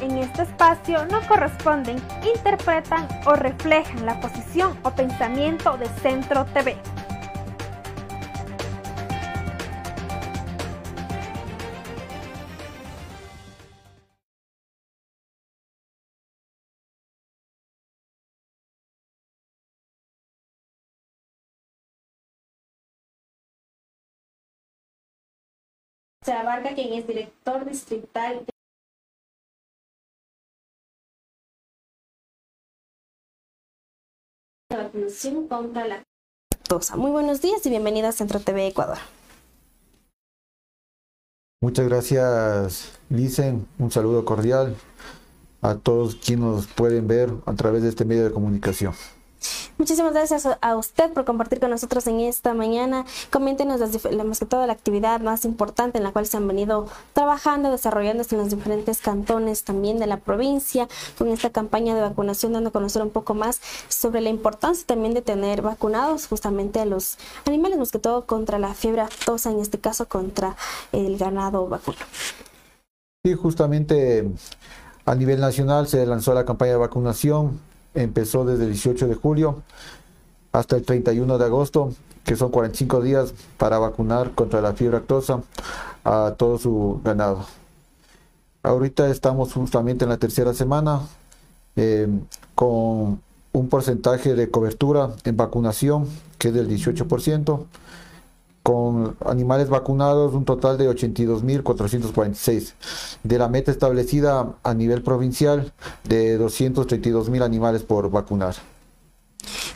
en este espacio no corresponden, interpretan o reflejan la posición o pensamiento de Centro TV. Se abarca quien es director distrital de vacunación contra la Muy buenos días y bienvenida a Centro TV Ecuador. Muchas gracias, Licen. Un saludo cordial a todos quienes nos pueden ver a través de este medio de comunicación. Muchísimas gracias a usted por compartir con nosotros en esta mañana. Coméntenos las, más que todo la actividad más importante en la cual se han venido trabajando, desarrollándose en los diferentes cantones también de la provincia, con esta campaña de vacunación, dando a conocer un poco más sobre la importancia también de tener vacunados justamente a los animales, más que todo contra la fiebre aftosa, en este caso contra el ganado vacuno. Sí, justamente a nivel nacional se lanzó la campaña de vacunación empezó desde el 18 de julio hasta el 31 de agosto, que son 45 días para vacunar contra la fiebre actosa a todo su ganado. Ahorita estamos justamente en la tercera semana eh, con un porcentaje de cobertura en vacunación que es del 18%, con animales vacunados un total de 82.446, de la meta establecida a nivel provincial de 232.000 animales por vacunar.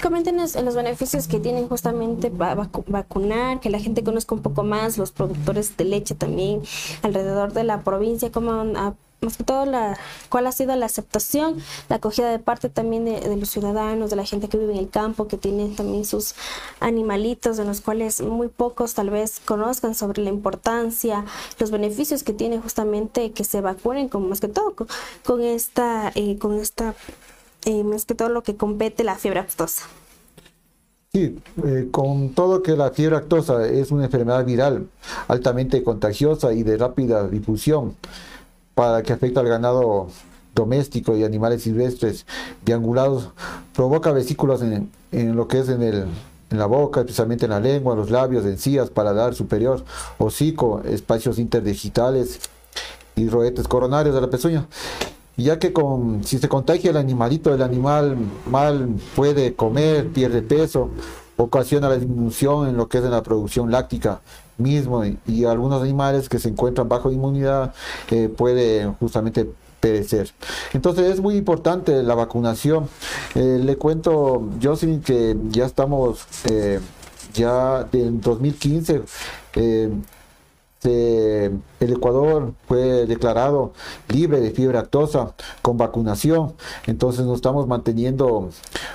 Coméntenos los beneficios que tienen justamente vacunar, que la gente conozca un poco más, los productores de leche también alrededor de la provincia, cómo han más que todo la, cuál ha sido la aceptación, la acogida de parte también de, los ciudadanos, de la gente que vive en el campo, que tiene también sus animalitos, de los cuales muy pocos tal vez conozcan sobre la importancia, los beneficios que tiene justamente que se vacunen, con, más que todo con, esta, eh, con esta, eh, más que todo lo que compete la fiebre aftosa. Sí, eh, con todo que la fiebre aftosa es una enfermedad viral altamente contagiosa y de rápida difusión para que afecta al ganado doméstico y animales silvestres deangulados, provoca vesículas en, lo que es en, el, en la boca, especialmente en la lengua, los labios, encías, paladar superior, hocico, espacios interdigitales y roetes coronarios de la pezuña. Ya que si se contagia el animalito, el animal mal puede comer, pierde peso, ocasiona la disminución en lo que es en la producción láctica mismo y, algunos animales que se encuentran bajo inmunidad eh, pueden justamente perecer. Entonces es muy importante la vacunación. Eh, le cuento, Jocelyn, que ya estamos, eh, ya en 2015, este, el Ecuador fue declarado libre de fiebre actosa con vacunación. Entonces nos estamos manteniendo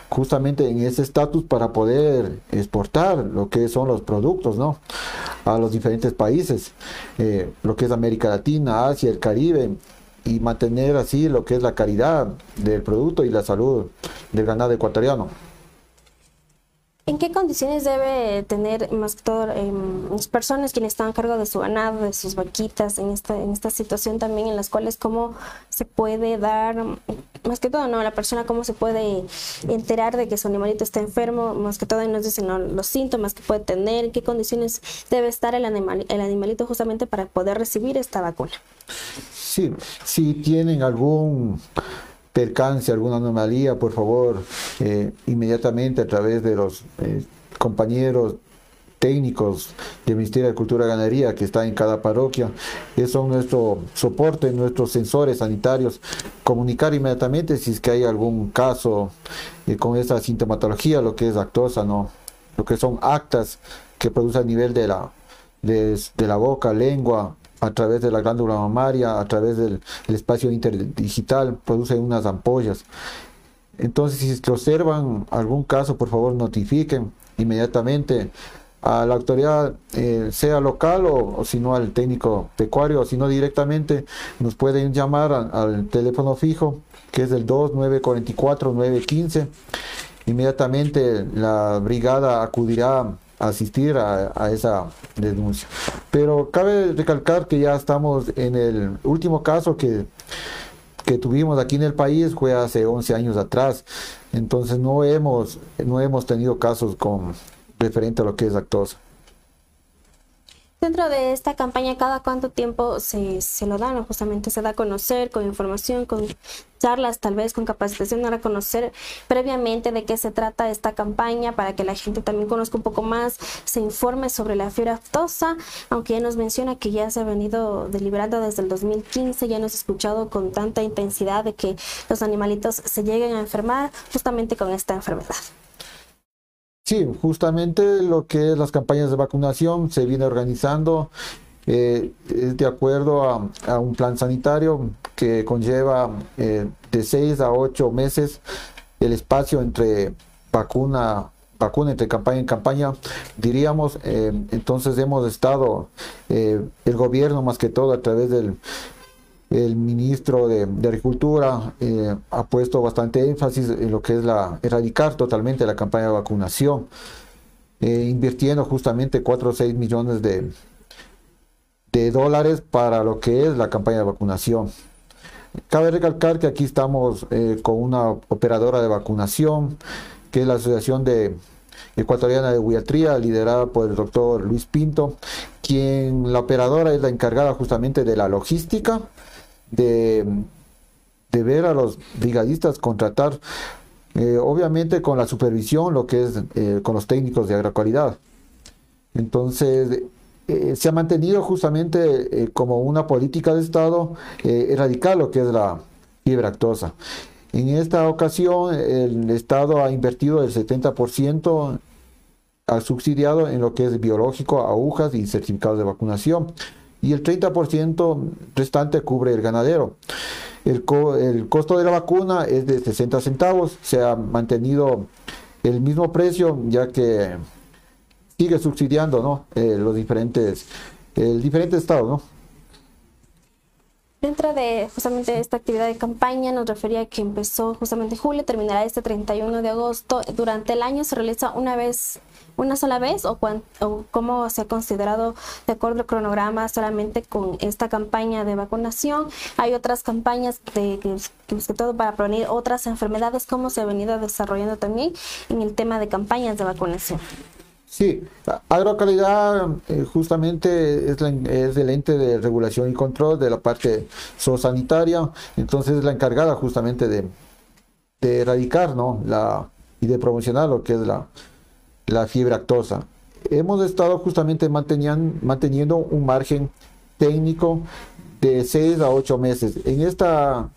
justamente en ese estatus para poder exportar lo que son los productos ¿no? a los diferentes países, eh, lo que es América Latina, Asia, el Caribe y mantener así lo que es la calidad del producto y la salud del ganado ecuatoriano. ¿En qué condiciones debe tener más que todo em, las personas quienes están a cargo de su ganado, de sus vaquitas, en esta, en esta situación también en las cuales cómo se puede dar, más que todo, ¿no? La persona cómo se puede enterar de que su animalito está enfermo, más que todo nos dicen los síntomas que puede tener, en qué condiciones debe estar el, animal, el animalito justamente para poder recibir esta vacuna. Sí, si tienen algún percance, alguna anomalía, por favor, eh, inmediatamente a través de los eh, compañeros técnicos del Ministerio de Cultura y Ganadería que está en cada parroquia, que son nuestro soporte, nuestros sensores sanitarios, comunicar inmediatamente si es que hay algún caso eh, con esa sintomatología, lo que es actosa, ¿no? lo que son actas que produce a nivel de la, de la boca, lengua, a través de la glándula mamaria, a través del espacio interdigital, produce unas ampollas. Entonces, si observan algún caso, por favor notifiquen inmediatamente a la autoridad, eh, sea local o, si no al técnico pecuario, o si no directamente, nos pueden llamar al teléfono fijo, que es el 2944-915. Inmediatamente la brigada acudirá asistir a, esa denuncia. Pero cabe recalcar que ya estamos en el último caso que que tuvimos aquí en el país fue hace 11 años atrás. Entonces no hemos, no hemos tenido casos con referente a lo que es lactosa. Dentro de esta campaña, ¿cada cuánto tiempo se, se, lo dan? Justamente se da a conocer con información, con charlas, tal vez con capacitación, a conocer previamente de qué se trata esta campaña para que la gente también conozca un poco más, se informe sobre la fiebre aftosa, aunque ya nos menciona que ya se ha venido deliberando desde el 2015, ya nos ha escuchado con tanta intensidad de que los animalitos se lleguen a enfermar justamente con esta enfermedad. Sí, justamente lo que es las campañas de vacunación se viene organizando eh, de acuerdo a, un plan sanitario que conlleva eh, de 6 a 8 meses el espacio entre vacuna vacuna entre campaña en campaña. Diríamos eh, entonces hemos estado el gobierno más que todo a través del el ministro de, Agricultura eh, ha puesto bastante énfasis en lo que es la erradicar totalmente la campaña de vacunación, eh, invirtiendo justamente 4 o 6 millones de, dólares para lo que es la campaña de vacunación. Cabe recalcar que aquí estamos eh, con una operadora de vacunación, que es la Asociación de Ecuatoriana de Huiatría, liderada por el doctor Luis Pinto, quien la operadora es la encargada justamente de la logística, de, ver a los brigadistas contratar, eh, obviamente con la supervisión, lo que es eh, con los técnicos de agrocualidad. Entonces, eh, se ha mantenido justamente como una política de Estado erradicar lo que es la fiebre actosa. En esta ocasión, el Estado ha invertido el 70%, ha subsidiado en lo que es biológico, agujas y certificados de vacunación y el 30% restante cubre el ganadero. El, costo de la vacuna es de 60 centavos, se ha mantenido el mismo precio ya que sigue subsidiando ¿no? Eh, los diferentes, el diferente estado. ¿no? Dentro de justamente esta actividad de campaña nos refería que empezó justamente en julio, terminará este 31 de agosto. Durante el año se realiza una vez, una sola vez o, cómo se ha considerado de acuerdo al cronograma solamente con esta campaña de vacunación. Hay otras campañas de que, todo para prevenir otras enfermedades, cómo se ha venido desarrollando también en el tema de campañas de vacunación. Sí, agrocalidad eh, justamente es, el ente de regulación y control de la parte zoosanitaria, entonces es la encargada justamente de, erradicar ¿no? la, y de promocionar lo que es la, la fiebre actosa. Hemos estado justamente manteniendo, un margen técnico de 6 a 8 meses. En esta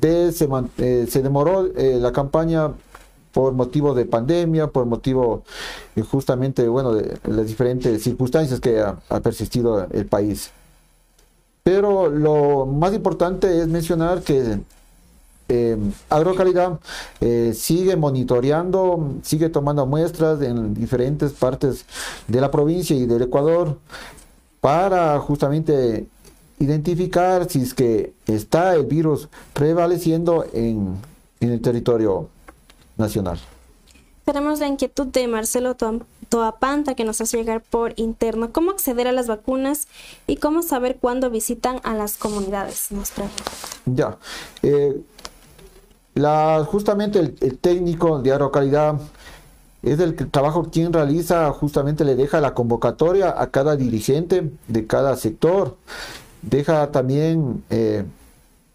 se, eh, se demoró eh, la campaña por motivo de pandemia, por motivo eh, justamente, bueno, de las diferentes circunstancias que ha, persistido el país. Pero lo más importante es mencionar que eh, Agrocalidad eh, sigue monitoreando, sigue tomando muestras en diferentes partes de la provincia y del Ecuador para justamente identificar si es que está el virus prevaleciendo en, en el territorio nacional. Tenemos la inquietud de Marcelo Toapanta que nos hace llegar por interno. ¿Cómo acceder a las vacunas y cómo saber cuándo visitan a las comunidades? Ya. Eh, la, justamente el, técnico de aerocalidad es el trabajo quien realiza, justamente le deja la convocatoria a cada dirigente de cada sector. Deja también eh,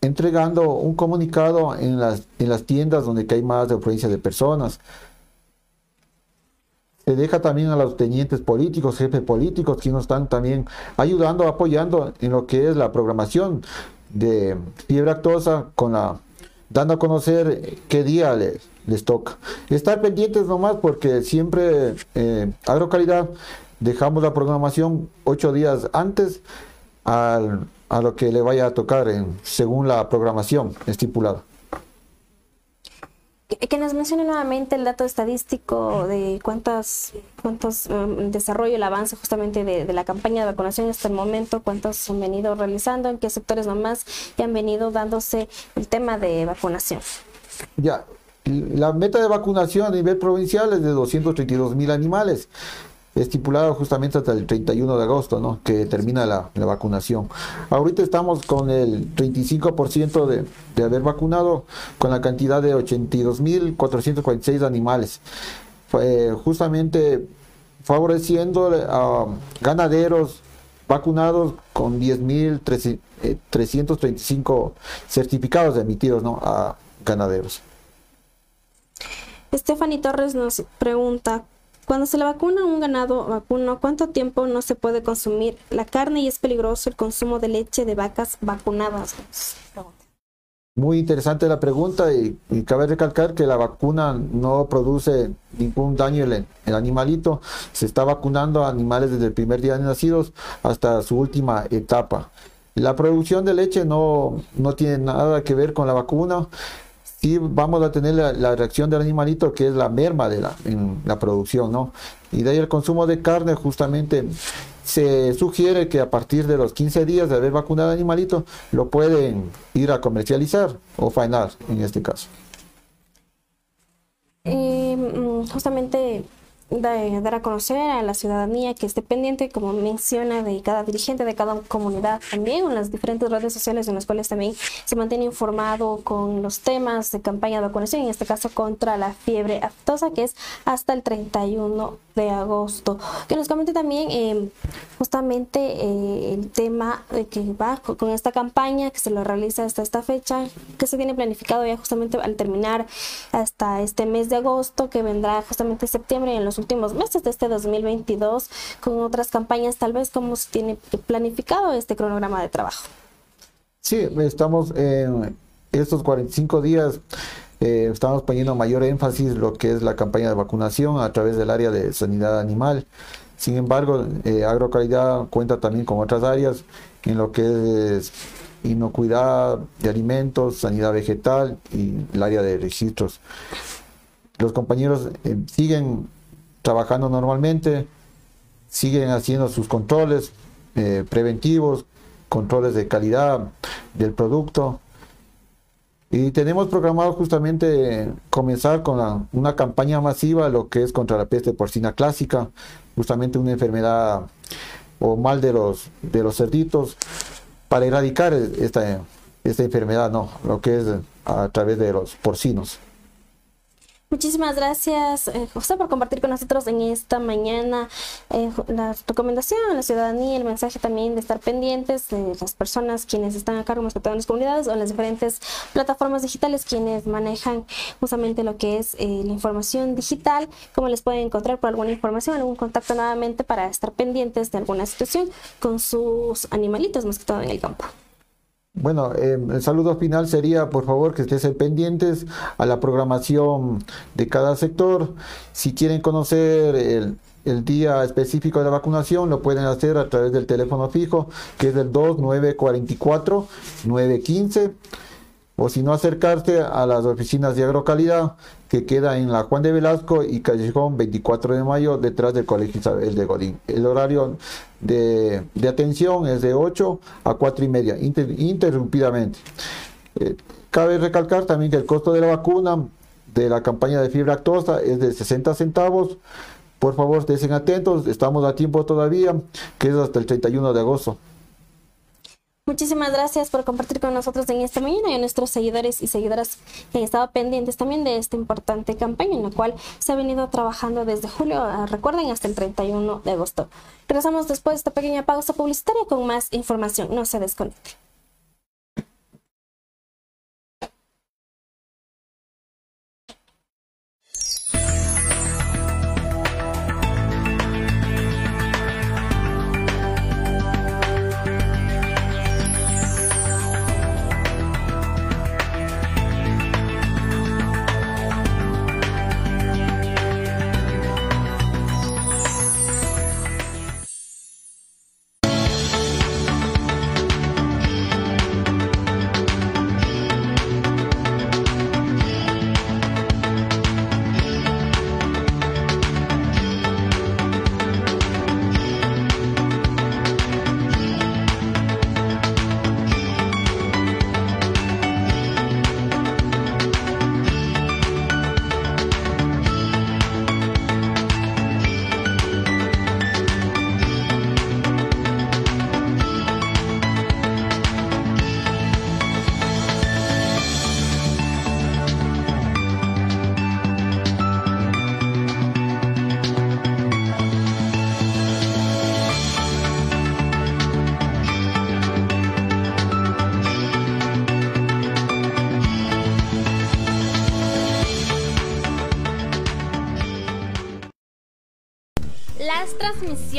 entregando un comunicado en las, en las tiendas donde hay más de ofrencia de personas. Se deja también a los tenientes políticos, jefes políticos, que nos están también ayudando, apoyando en lo que es la programación de fiebre actosa, con la, dando a conocer qué día les, toca. Estar pendientes nomás porque siempre eh, Agrocalidad dejamos la programación ocho días antes al a lo que le vaya a tocar según la programación estipulada. Que nos mencione nuevamente el dato estadístico de cuántas, cuántos um, desarrollo, el avance justamente de, la campaña de vacunación hasta el momento, cuántos han venido realizando, en qué sectores nomás y han venido dándose el tema de vacunación. Ya, la meta de vacunación a nivel provincial es de 232 mil animales. estipulado justamente hasta el 31 de agosto, ¿no? que termina la, vacunación. Ahorita estamos con el 35% de, de haber vacunado con la cantidad de 82.446 animales. justamente favoreciendo a ganaderos vacunados con 10.335 eh, certificados emitidos ¿no? a ganaderos. Stephanie Torres nos pregunta, cuando se le vacuna a un ganado vacuno, ¿cuánto tiempo no se puede consumir la carne y es peligroso el consumo de leche de vacas vacunadas? Muy interesante la pregunta y, cabe recalcar que la vacuna no produce ningún daño en el, animalito. Se está vacunando a animales desde el primer día de nacidos hasta su última etapa. La producción de leche no, no tiene nada que ver con la vacuna sí vamos a tener la, reacción del animalito que es la merma de la, en la producción, ¿no? Y de ahí el consumo de carne justamente se sugiere que a partir de los 15 días de haber vacunado al animalito lo pueden ir a comercializar o faenar en este caso. Eh, mm, justamente dar a conocer a la ciudadanía que esté pendiente, como menciona, de cada dirigente de cada comunidad también, en las diferentes redes sociales en las cuales también se mantiene informado con los temas de campaña de vacunación, en este caso contra la fiebre aftosa, que es hasta el 31 de agosto. Que nos comente también eh, justamente eh, el tema de que va con esta campaña, que se lo realiza hasta esta fecha, que se tiene planificado ya justamente al terminar hasta este mes de agosto, que vendrá justamente septiembre en los últimos meses de este 2022, con otras campañas, tal vez cómo se tiene planificado este cronograma de trabajo. Sí, estamos en estos 45 días eh, estamos poniendo mayor énfasis lo que es la campaña de vacunación a través del área de sanidad animal. Sin embargo, eh, agrocalidad cuenta también con otras áreas en lo que es inocuidad de alimentos, sanidad vegetal y el área de registros. Los compañeros eh, siguen trabajando normalmente, siguen haciendo sus controles eh, preventivos, controles de calidad del producto y tenemos programado justamente comenzar con una campaña masiva, lo que es contra la peste porcina clásica, justamente una enfermedad o mal de los, de los cerditos, para erradicar esta, esta enfermedad, ¿no? lo que es a través de los porcinos. Muchísimas gracias, eh, José, por compartir con nosotros en esta mañana eh, la recomendación a la ciudadanía, el mensaje también de estar pendientes de las personas quienes están a cargo a las comunidades o las diferentes plataformas digitales quienes manejan justamente lo que es eh, la información digital, cómo les pueden encontrar por alguna información, algún contacto nuevamente para estar pendientes de alguna situación con sus animalitos, más que todo en el campo. Bueno, em, el saludo final sería, por favor, que estén pendientes a la programación de cada sector. Si quieren conocer el, el día específico de la vacunación, lo pueden hacer a través del teléfono fijo, que es el 2944-915 o si no acercarse a las oficinas de agrocalidad que queda en la Juan de Velasco y Callejón 24 de mayo detrás del Colegio Isabel de Godín. El horario de, atención es de 8 a 4 y media, interrumpidamente. Eh, cabe recalcar también que el costo de la vacuna de la campaña de fibra actosa es de 60 centavos. Por favor, estén atentos, estamos a tiempo todavía, que es hasta el 31 de agosto. Muchísimas gracias por compartir con nosotros en esta mañana y a nuestros seguidores y seguidoras que han estado pendientes también de esta importante campaña en la cual se ha venido trabajando desde julio, ah, recuerden, hasta el 31 de agosto. Regresamos después de esta pequeña pausa publicitaria con más información. No se desconecte.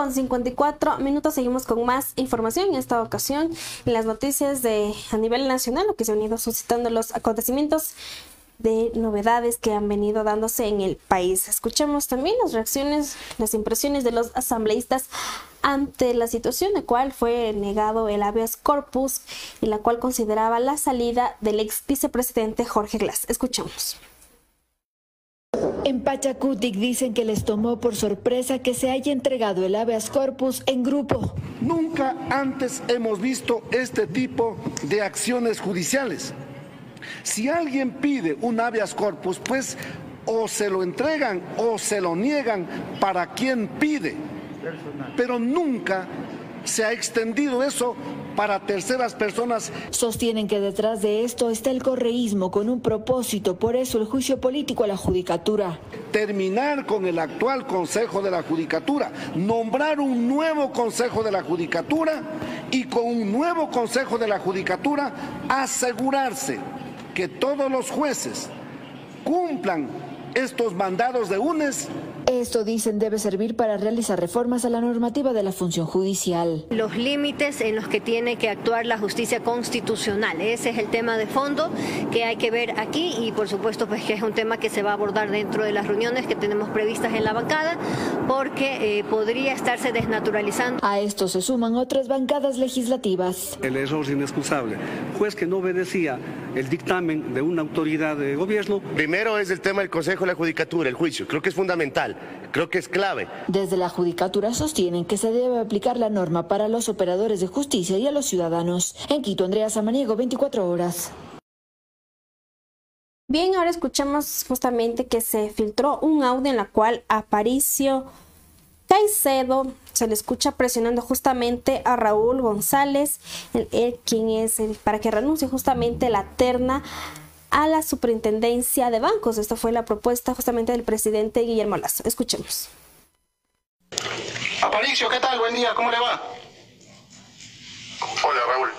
Con 54 minutos. Seguimos con más información. En esta ocasión, en las noticias de a nivel nacional, lo que se han ido suscitando los acontecimientos de novedades que han venido dándose en el país. Escuchamos también las reacciones, las impresiones de los asambleístas ante la situación de cual fue negado el habeas corpus y la cual consideraba la salida del ex vicepresidente Jorge Glass. Escuchamos. En Pachacutic dicen que les tomó por sorpresa que se haya entregado el habeas corpus en grupo. Nunca antes hemos visto este tipo de acciones judiciales. Si alguien pide un habeas corpus, pues o se lo entregan o se lo niegan para quien pide. Pero nunca se ha extendido eso para terceras personas. Sostienen que detrás de esto está el correísmo con un propósito, por eso el juicio político a la judicatura. Terminar con el actual Consejo de la Judicatura, nombrar un nuevo Consejo de la Judicatura y con un nuevo Consejo de la Judicatura asegurarse que todos los jueces cumplan estos mandados de UNES esto, dicen, debe servir para realizar reformas a la normativa de la función judicial. Los límites en los que tiene que actuar la justicia constitucional. Ese es el tema de fondo que hay que ver aquí y por supuesto pues que es un tema que se va a abordar dentro de las reuniones que tenemos previstas en la bancada porque eh, podría estarse desnaturalizando. A esto se suman otras bancadas legislativas. El error inexcusable. Juez que no obedecía el dictamen de una autoridad de gobierno. Primero es el tema del Consejo de la Judicatura, el juicio. Creo que es fundamental. Creo que es clave. Desde la Judicatura sostienen que se debe aplicar la norma para los operadores de justicia y a los ciudadanos. En Quito, Andrea Samaniego, 24 horas. Bien, ahora escuchamos justamente que se filtró un audio en la cual Aparicio Caicedo se le escucha presionando justamente a Raúl González, el, quien es el, para que renuncie justamente la terna a la superintendencia de bancos. Esta fue la propuesta justamente del presidente Guillermo Lazo. Escuchemos. Aparicio, ¿qué tal? Buen día, ¿cómo le va? Hola, Raúl.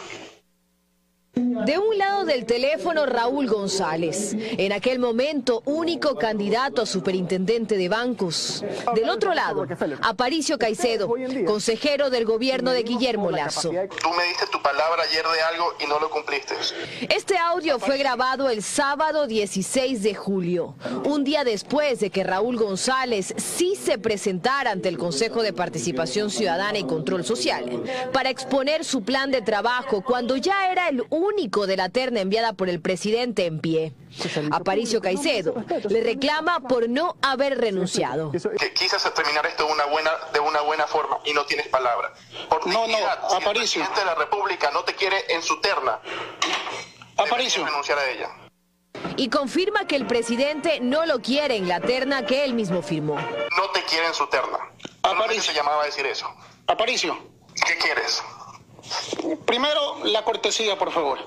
De un lado del teléfono Raúl González, en aquel momento único candidato a superintendente de bancos. Del otro lado, Aparicio Caicedo, consejero del gobierno de Guillermo Lazo. Tú me diste tu palabra ayer de algo y no lo cumpliste. Este audio fue grabado el sábado 16 de julio, un día después de que Raúl González sí se presentara ante el Consejo de Participación Ciudadana y Control Social para exponer su plan de trabajo cuando ya era el único de la terna enviada por el presidente en pie. Aparicio Caicedo le reclama por no haber renunciado. Que quisas terminar esto de una buena, de una buena forma y no tienes palabra. Por no, no, Aparicio. el presidente de la República no te quiere en su terna. Aparicio. renunciar a ella. Y confirma que el presidente no lo quiere en la terna que él mismo firmó. No te quiere en su terna. Aparicio. se llamaba a decir eso. Aparicio. ¿Qué quieres? Primero, la cortesía, por favor.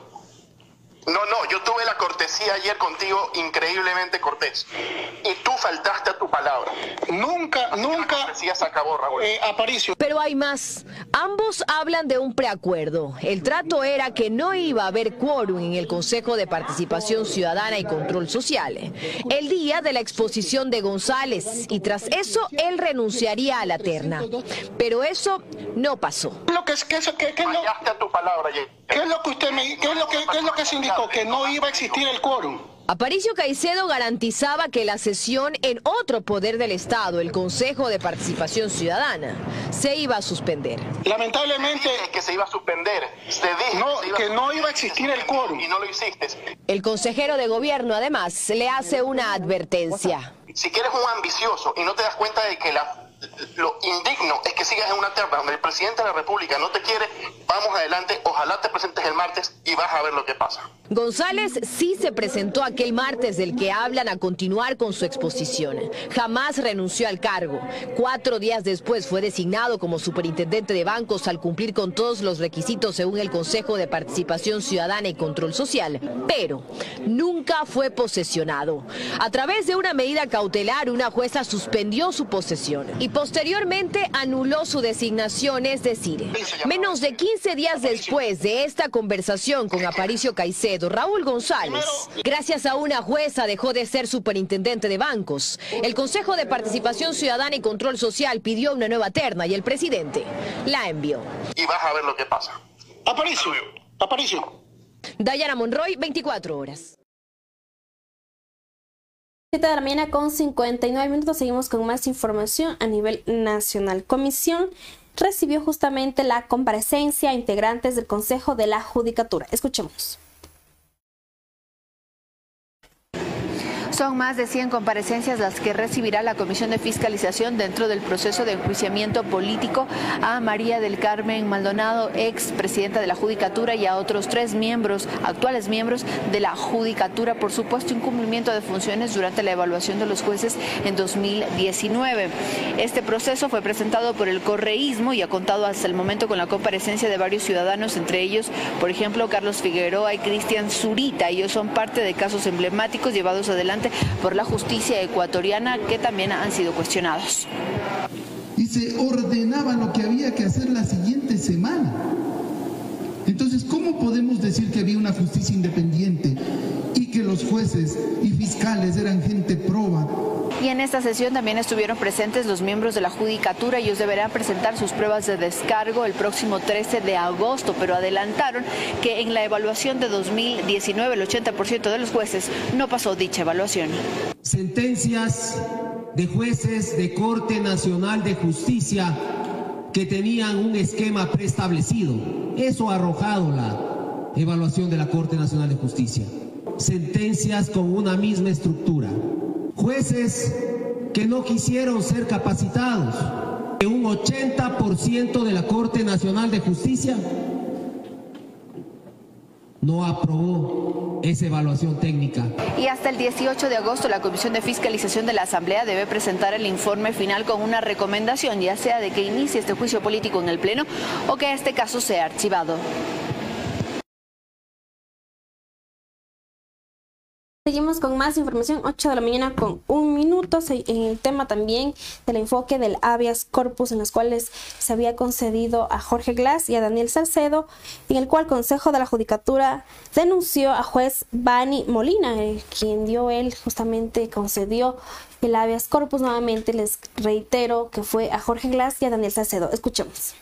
No, no, yo tuve la cortesía ayer contigo, increíblemente cortés. Y tú faltaste a tu palabra. Nunca, nunca. La cortesía se acabó, Raúl. Eh, Aparicio. Pero hay más. Ambos hablan de un preacuerdo. El trato era que no iba a haber quórum en el Consejo de Participación Ciudadana y Control Social. El día de la exposición de González. Y tras eso, él renunciaría a la terna. Pero eso no pasó. Lo que es, que eso, que, que es lo, Fallaste a tu palabra ayer. ¿Qué es lo que usted me, qué es lo que, qué es lo que se indicó? Que no iba a existir el quórum. Aparicio Caicedo garantizaba que la sesión en otro poder del Estado, el Consejo de Participación Ciudadana, se iba a suspender. Lamentablemente, que se iba a suspender. Te dije No, se iba que no iba a existir el quórum. Y no lo hiciste. El consejero de gobierno, además, le hace una advertencia. Si quieres un ambicioso y no te das cuenta de que la, lo indigno es que sigas en una terna donde el presidente de la República no te quiere, vamos adelante, ojalá te presentes el martes y vas a ver lo que pasa. González sí se presentó aquel martes del que hablan a continuar con su exposición. Jamás renunció al cargo. Cuatro días después fue designado como superintendente de bancos al cumplir con todos los requisitos según el Consejo de Participación Ciudadana y Control Social. Pero nunca fue posesionado. A través de una medida cautelar, una jueza suspendió su posesión y posteriormente anuló su designación, es decir, menos de 15 días después de esta conversación con Aparicio Caicedo, Raúl González, gracias a una jueza dejó de ser superintendente de bancos. El Consejo de Participación Ciudadana y Control Social pidió una nueva terna y el presidente la envió. Y vas a ver lo que pasa. Aparicio, Aparicio. Dayana Monroy, 24 horas. 7 de la mañana con 59 minutos. Seguimos con más información a nivel nacional. Comisión recibió justamente la comparecencia a integrantes del Consejo de la Judicatura. Escuchemos. Son más de 100 comparecencias las que recibirá la Comisión de Fiscalización dentro del proceso de enjuiciamiento político a María del Carmen Maldonado, ex presidenta de la Judicatura, y a otros tres miembros, actuales miembros de la Judicatura, por supuesto incumplimiento de funciones durante la evaluación de los jueces en 2019. Este proceso fue presentado por el correísmo y ha contado hasta el momento con la comparecencia de varios ciudadanos, entre ellos, por ejemplo, Carlos Figueroa y Cristian Zurita. Ellos son parte de casos emblemáticos llevados adelante por la justicia ecuatoriana que también han sido cuestionados. Y se ordenaba lo que había que hacer la siguiente semana. Entonces, ¿cómo podemos decir que había una justicia independiente y que los jueces y fiscales eran gente proba? Y en esta sesión también estuvieron presentes los miembros de la Judicatura. Ellos deberán presentar sus pruebas de descargo el próximo 13 de agosto, pero adelantaron que en la evaluación de 2019 el 80% de los jueces no pasó dicha evaluación. Sentencias de jueces de Corte Nacional de Justicia que tenían un esquema preestablecido. Eso ha arrojado la evaluación de la Corte Nacional de Justicia. Sentencias con una misma estructura. Jueces que no quisieron ser capacitados. Un 80% de la Corte Nacional de Justicia no aprobó esa evaluación técnica. Y hasta el 18 de agosto la Comisión de Fiscalización de la Asamblea debe presentar el informe final con una recomendación, ya sea de que inicie este juicio político en el Pleno o que este caso sea archivado. Seguimos con más información, 8 de la mañana con un minuto, en el tema también del enfoque del habeas corpus, en los cuales se había concedido a Jorge Glass y a Daniel Salcedo, en el cual Consejo de la Judicatura denunció a juez Bani Molina, eh, quien dio él, justamente concedió el habeas corpus. Nuevamente les reitero que fue a Jorge Glass y a Daniel Salcedo. Escuchemos.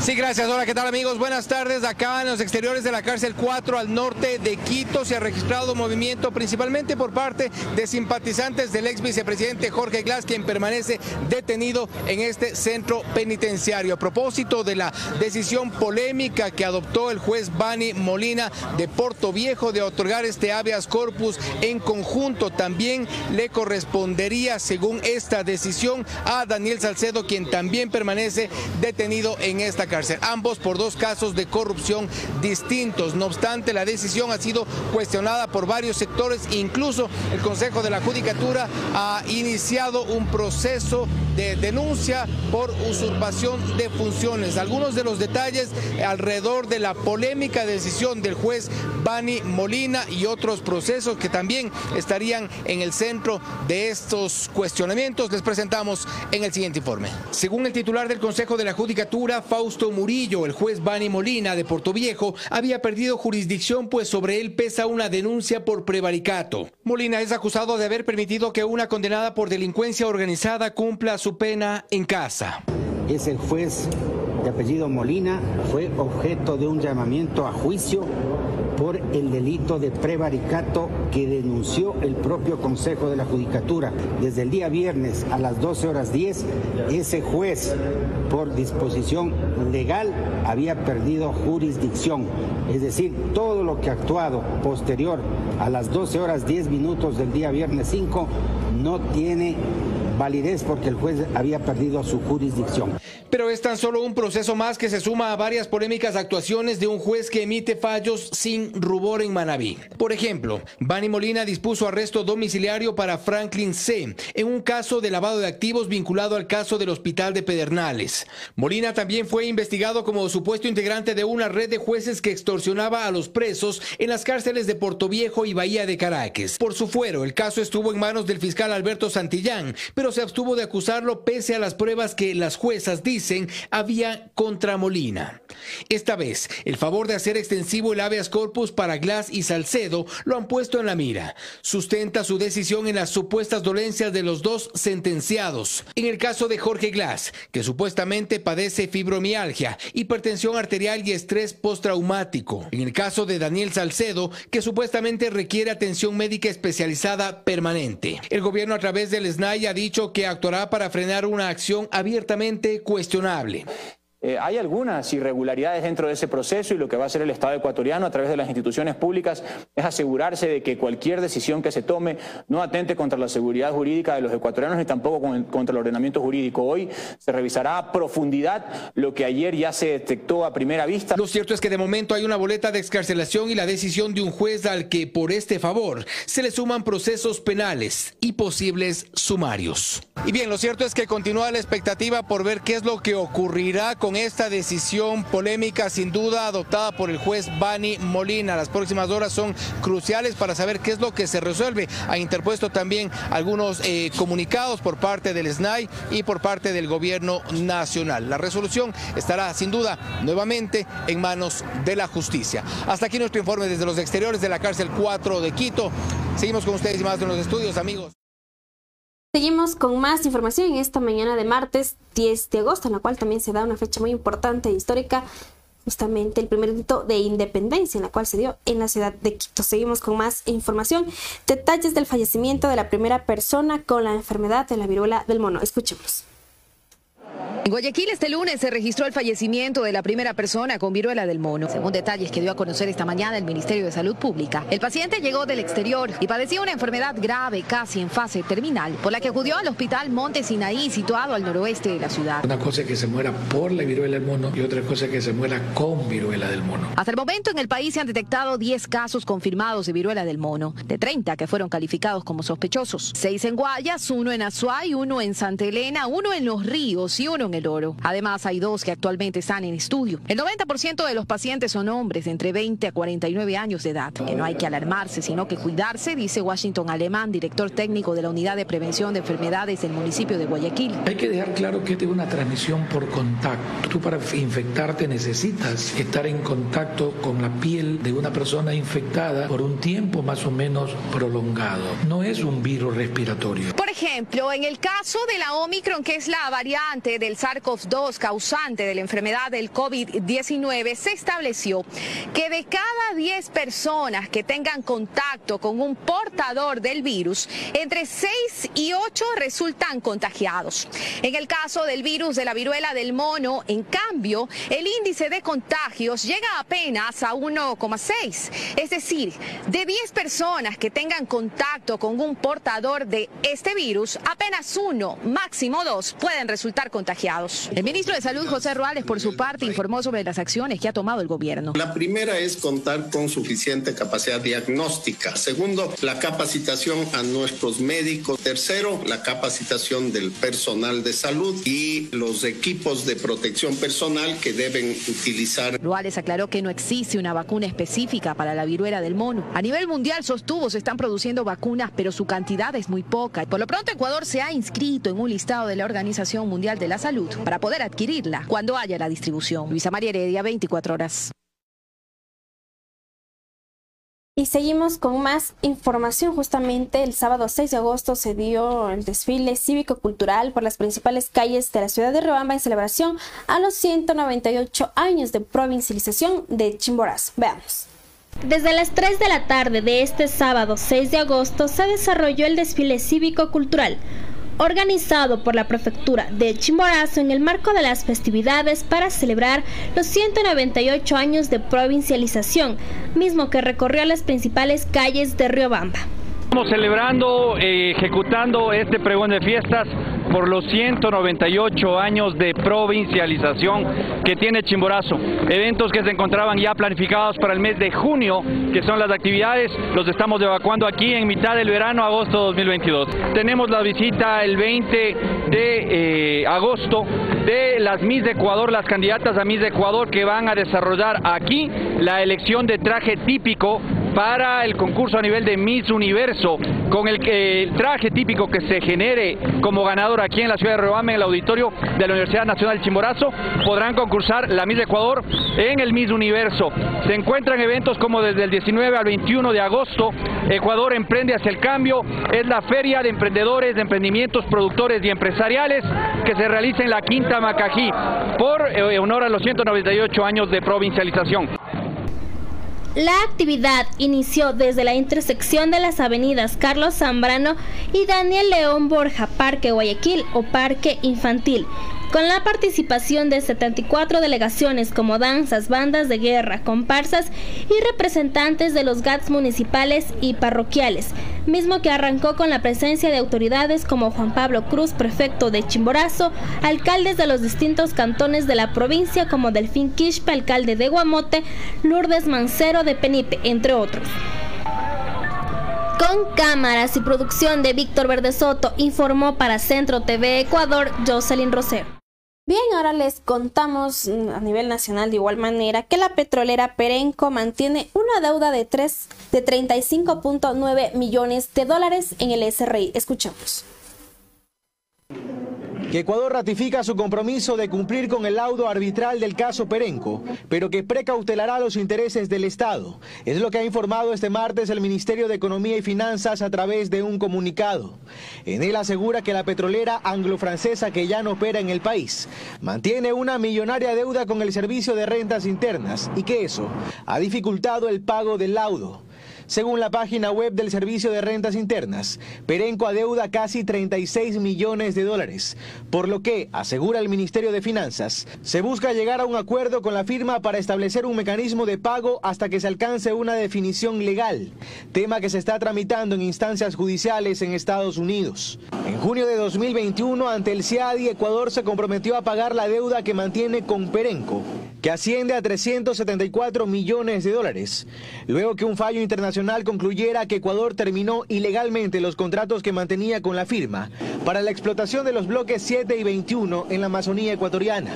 Sí, gracias. Hola, ¿qué tal amigos? Buenas tardes. Acá en los exteriores de la cárcel 4 al norte de Quito se ha registrado movimiento principalmente por parte de simpatizantes del ex vicepresidente Jorge Glass, quien permanece detenido en este centro penitenciario. A propósito de la decisión polémica que adoptó el juez Bani Molina de Porto Viejo de otorgar este habeas corpus en conjunto, también le correspondería, según esta decisión, a Daniel Salcedo, quien también permanece detenido en esta cárcel, ambos por dos casos de corrupción distintos. No obstante, la decisión ha sido cuestionada por varios sectores, incluso el Consejo de la Judicatura ha iniciado un proceso de denuncia por usurpación de funciones. Algunos de los detalles alrededor de la polémica decisión del juez Bani Molina y otros procesos que también estarían en el centro de estos cuestionamientos les presentamos en el siguiente informe. Según el titular del Consejo de la Judicatura, Fausto Murillo, el juez Bani Molina de Viejo había perdido jurisdicción pues sobre él pesa una denuncia por prevaricato. Molina es acusado de haber permitido que una condenada por delincuencia organizada cumpla su pena en casa. Es el juez de apellido Molina, fue objeto de un llamamiento a juicio por el delito de prevaricato que denunció el propio Consejo de la Judicatura. Desde el día viernes a las 12 horas 10, ese juez, por disposición legal, había perdido jurisdicción. Es decir, todo lo que ha actuado posterior a las 12 horas 10 minutos del día viernes 5 no tiene validez porque el juez había perdido su jurisdicción. Pero es tan solo un proceso más que se suma a varias polémicas actuaciones de un juez que emite fallos sin rubor en Manabí. Por ejemplo, Bani Molina dispuso arresto domiciliario para Franklin C. en un caso de lavado de activos vinculado al caso del Hospital de Pedernales. Molina también fue investigado como supuesto integrante de una red de jueces que extorsionaba a los presos en las cárceles de Viejo y Bahía de Caracas. Por su fuero, el caso estuvo en manos del fiscal Alberto Santillán, pero se abstuvo de acusarlo pese a las pruebas que las juezas dicen había contra Molina. Esta vez, el favor de hacer extensivo el habeas corpus para Glass y Salcedo lo han puesto en la mira. Sustenta su decisión en las supuestas dolencias de los dos sentenciados. En el caso de Jorge Glass, que supuestamente padece fibromialgia, hipertensión arterial y estrés postraumático. En el caso de Daniel Salcedo, que supuestamente requiere atención médica especializada permanente. El gobierno a través del SNAI ha dicho que actuará para frenar una acción abiertamente cuestionable. Eh, hay algunas irregularidades dentro de ese proceso y lo que va a hacer el Estado ecuatoriano a través de las instituciones públicas es asegurarse de que cualquier decisión que se tome no atente contra la seguridad jurídica de los ecuatorianos ni tampoco contra el ordenamiento jurídico. Hoy se revisará a profundidad lo que ayer ya se detectó a primera vista. Lo cierto es que de momento hay una boleta de excarcelación y la decisión de un juez al que por este favor se le suman procesos penales y posibles sumarios. Y bien, lo cierto es que continúa la expectativa por ver qué es lo que ocurrirá con con esta decisión polémica sin duda adoptada por el juez Bani Molina. Las próximas horas son cruciales para saber qué es lo que se resuelve. Ha interpuesto también algunos eh, comunicados por parte del SNAI y por parte del gobierno nacional. La resolución estará sin duda nuevamente en manos de la justicia. Hasta aquí nuestro informe desde los exteriores de la cárcel 4 de Quito. Seguimos con ustedes y más en los estudios, amigos. Seguimos con más información en esta mañana de martes 10 de agosto, en la cual también se da una fecha muy importante e histórica, justamente el primer grito de independencia, en la cual se dio en la ciudad de Quito. Seguimos con más información. Detalles del fallecimiento de la primera persona con la enfermedad de la viruela del mono. Escuchemos. En Guayaquil este lunes se registró el fallecimiento de la primera persona con viruela del mono. Según detalles que dio a conocer esta mañana el Ministerio de Salud Pública, el paciente llegó del exterior y padecía una enfermedad grave, casi en fase terminal, por la que acudió al hospital Monte Sinaí, situado al noroeste de la ciudad. Una cosa es que se muera por la viruela del mono y otra cosa es que se muera con viruela del mono. Hasta el momento en el país se han detectado 10 casos confirmados de viruela del mono, de 30 que fueron calificados como sospechosos. 6 en Guayas, uno en Azuay, uno en Santa Elena, uno en Los Ríos y uno en el oro. Además, hay dos que actualmente están en estudio. El 90% de los pacientes son hombres de entre 20 a 49 años de edad. Que no hay que alarmarse, sino que cuidarse, dice Washington Alemán, director técnico de la Unidad de Prevención de Enfermedades del municipio de Guayaquil. Hay que dejar claro que es una transmisión por contacto. Tú para infectarte necesitas estar en contacto con la piel de una persona infectada por un tiempo más o menos prolongado. No es un virus respiratorio. Por ejemplo, en el caso de la Omicron, que es la variante del SARS-CoV-2 causante de la enfermedad del COVID-19, se estableció que de cada 10 personas que tengan contacto con un portador del virus, entre 6 y 8 resultan contagiados. En el caso del virus de la viruela del mono, en cambio, el índice de contagios llega apenas a 1,6. Es decir, de 10 personas que tengan contacto con un portador de este virus, apenas uno, máximo dos, pueden resultar contagiados contagiados. El ministro de Salud, José Ruales, por su parte, informó sobre las acciones que ha tomado el gobierno. La primera es contar con suficiente capacidad diagnóstica. Segundo, la capacitación a nuestros médicos. Tercero, la capacitación del personal de salud y los equipos de protección personal que deben utilizar. Ruales aclaró que no existe una vacuna específica para la viruela del mono. A nivel mundial, sostuvo se están produciendo vacunas, pero su cantidad es muy poca. Por lo pronto, Ecuador se ha inscrito en un listado de la Organización Mundial de la Salud para poder adquirirla cuando haya la distribución. Luisa María Heredia, 24 horas. Y seguimos con más información. Justamente el sábado 6 de agosto se dio el desfile cívico-cultural por las principales calles de la ciudad de Riobamba en celebración a los 198 años de provincialización de Chimborazo. Veamos. Desde las 3 de la tarde de este sábado 6 de agosto se desarrolló el desfile cívico-cultural organizado por la prefectura de Chimborazo en el marco de las festividades para celebrar los 198 años de provincialización, mismo que recorrió las principales calles de Riobamba. Estamos celebrando, eh, ejecutando este pregón de fiestas por los 198 años de provincialización que tiene Chimborazo. Eventos que se encontraban ya planificados para el mes de junio, que son las actividades, los estamos evacuando aquí en mitad del verano, agosto 2022. Tenemos la visita el 20 de eh, agosto de las Miss de Ecuador, las candidatas a Miss de Ecuador que van a desarrollar aquí la elección de traje típico para el concurso a nivel de Miss Universo, con el, traje típico que se genere como ganador aquí en la ciudad de Riobamba, en el auditorio de la Universidad Nacional Chimborazo, podrán concursar la Miss Ecuador en el Miss Universo. Se encuentran eventos como desde el 19 al 21 de agosto, Ecuador emprende hacia el cambio, es la feria de emprendedores, de emprendimientos, productores y empresariales que se realiza en la Quinta Macají por eh, honor a los 198 años de provincialización. La actividad inició desde la intersección de las avenidas Carlos Zambrano y Daniel León Borja, Parque Guayaquil o Parque Infantil, con la participación de 74 delegaciones como danzas, bandas de guerra, comparsas y representantes de los GATS municipales y parroquiales, mismo que arrancó con la presencia de autoridades como Juan Pablo Cruz, prefecto de Chimborazo, alcaldes de los distintos cantones de la provincia como Delfín Quispe, alcalde de Guamote, Lourdes Mancero de Penipe, entre otros. Con cámaras y producción de Víctor Verdesoto, informó para Centro TV Ecuador Jocelyn Rosero. Bien, ahora les contamos mm, a nivel nacional de igual manera que la petrolera Perenco mantiene una deuda de, 3, de 35.9 millones de dólares en el SRI. Escuchamos que Ecuador ratifica su compromiso de cumplir con el laudo arbitral del caso Perenco, pero que precautelará los intereses del Estado. Es lo que ha informado este martes el Ministerio de Economía y Finanzas a través de un comunicado. En él asegura que la petrolera anglo-francesa que ya no opera en el país mantiene una millonaria deuda con el Servicio de Rentas Internas y que eso ha dificultado el pago del laudo. Según la página web del Servicio de Rentas Internas, Perenco adeuda casi 36 millones de dólares, por lo que, asegura el Ministerio de Finanzas, se busca llegar a un acuerdo con la firma para establecer un mecanismo de pago hasta que se alcance una definición legal, tema que se está tramitando en instancias judiciales en Estados Unidos. En junio de 2021, ante el CIADI, Ecuador se comprometió a pagar la deuda que mantiene con Perenco, que asciende a 374 millones de dólares, luego que un fallo internacional concluyera que Ecuador terminó ilegalmente los contratos que mantenía con la firma para la explotación de los bloques 7 y 21 en la Amazonía ecuatoriana.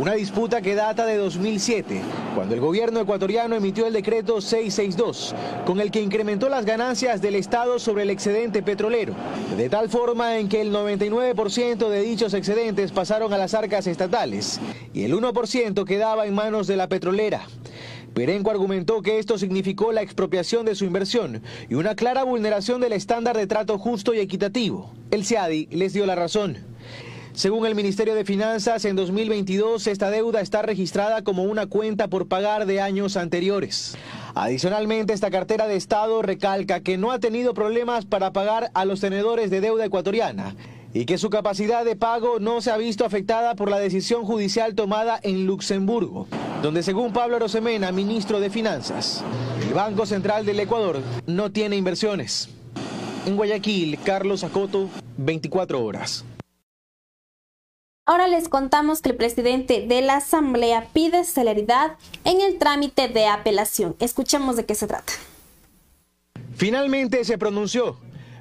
Una disputa que data de 2007, cuando el gobierno ecuatoriano emitió el decreto 662, con el que incrementó las ganancias del Estado sobre el excedente petrolero, de tal forma en que el 99% de dichos excedentes pasaron a las arcas estatales y el 1% quedaba en manos de la petrolera. Perenco argumentó que esto significó la expropiación de su inversión y una clara vulneración del estándar de trato justo y equitativo. El CIADI les dio la razón. Según el Ministerio de Finanzas, en 2022 esta deuda está registrada como una cuenta por pagar de años anteriores. Adicionalmente, esta cartera de Estado recalca que no ha tenido problemas para pagar a los tenedores de deuda ecuatoriana y que su capacidad de pago no se ha visto afectada por la decisión judicial tomada en Luxemburgo, donde según Pablo Rosemena, ministro de Finanzas, el Banco Central del Ecuador no tiene inversiones. En Guayaquil, Carlos Acoto, 24 horas. Ahora les contamos que el presidente de la Asamblea pide celeridad en el trámite de apelación. Escuchemos de qué se trata. Finalmente se pronunció.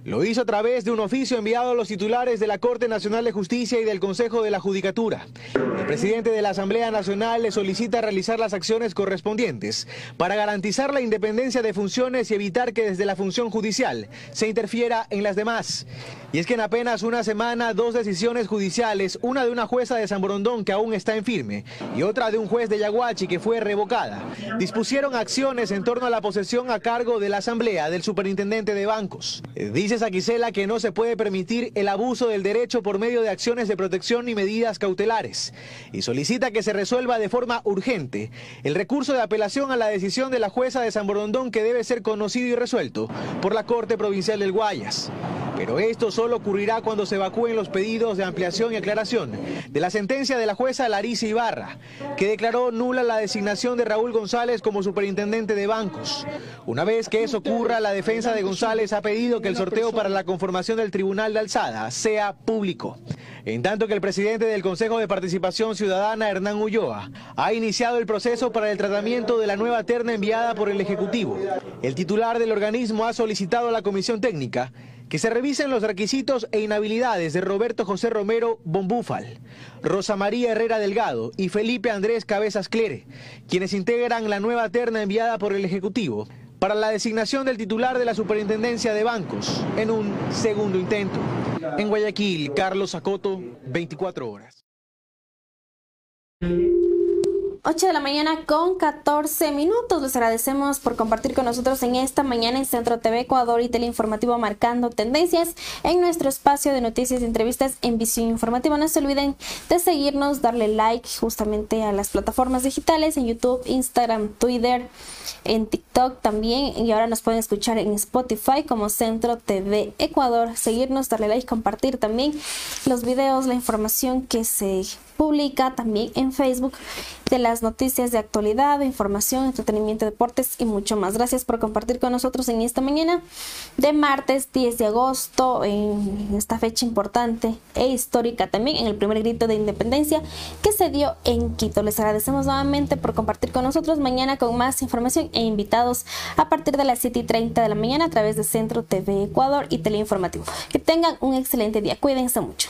Lo hizo a través de un oficio enviado a los titulares de la Corte Nacional de Justicia y del Consejo de la Judicatura. El presidente de la Asamblea Nacional le solicita realizar las acciones correspondientes para garantizar la independencia de funciones y evitar que desde la función judicial se interfiera en las demás. Y es que en apenas una semana, dos decisiones judiciales, una de una jueza de San Borondón que aún está en firme y otra de un juez de Yaguachi que fue revocada, dispusieron acciones en torno a la posesión a cargo de la Asamblea del superintendente de bancos. Dice Saquicela que no se puede permitir el abuso del derecho por medio de acciones de protección y medidas cautelares y solicita que se resuelva de forma urgente el recurso de apelación a la decisión de la jueza de San Borondón que debe ser conocido y resuelto por la Corte Provincial del Guayas. Pero esto solo ocurrirá cuando se evacúen los pedidos de ampliación y aclaración de la sentencia de la jueza Larisa Ibarra, que declaró nula la designación de Raúl González como superintendente de bancos. Una vez que eso ocurra, la defensa de González ha pedido que el sorteo para la conformación del Tribunal de Alzada sea público. En tanto que el presidente del Consejo de Participación Ciudadana, Hernán Ulloa, ha iniciado el proceso para el tratamiento de la nueva terna enviada por el Ejecutivo. El titular del organismo ha solicitado a la Comisión Técnica que se revisen los requisitos e inhabilidades de Roberto José Romero Bombúfal, Rosa María Herrera Delgado y Felipe Andrés Cabezas Clere, quienes integran la nueva terna enviada por el Ejecutivo para la designación del titular de la Superintendencia de Bancos en un segundo intento. En Guayaquil, Carlos Acoto, 24 horas. 8 de la mañana con 14 minutos. Les agradecemos por compartir con nosotros en esta mañana en Centro TV Ecuador y Teleinformativo marcando tendencias en nuestro espacio de noticias y entrevistas en Visión Informativa. No se olviden de seguirnos, darle like justamente a las plataformas digitales en YouTube, Instagram, Twitter, en TikTok también y ahora nos pueden escuchar en Spotify como Centro TV Ecuador. Seguirnos, darle like, compartir también los videos, la información que se publica también en Facebook de las noticias de actualidad, información, entretenimiento, deportes y mucho más. Gracias por compartir con nosotros en esta mañana de martes 10 de agosto, en esta fecha importante e histórica también, en el primer grito de independencia que se dio en Quito. Les agradecemos nuevamente por compartir con nosotros mañana con más información e invitados a partir de las 7 y 30 de la mañana a través de Centro TV Ecuador y Teleinformativo. Que tengan un excelente día. Cuídense mucho.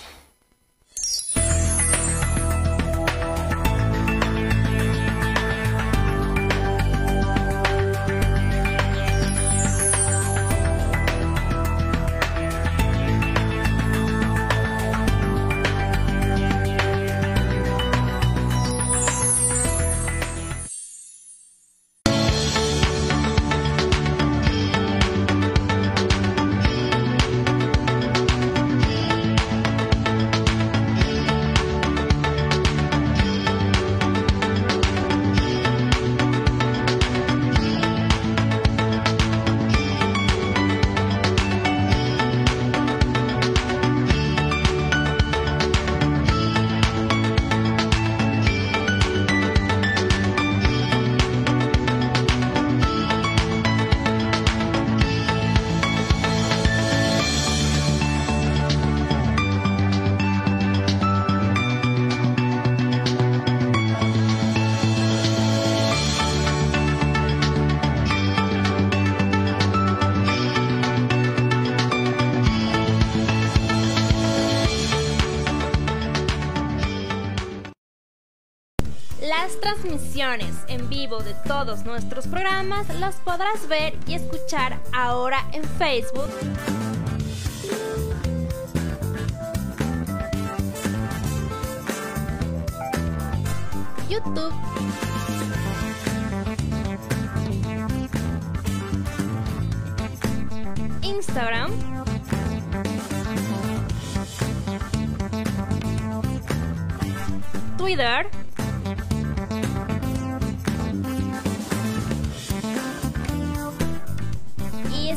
Transmisiones en vivo de todos nuestros programas las podrás ver y escuchar ahora en Facebook. YouTube. Instagram. Twitter.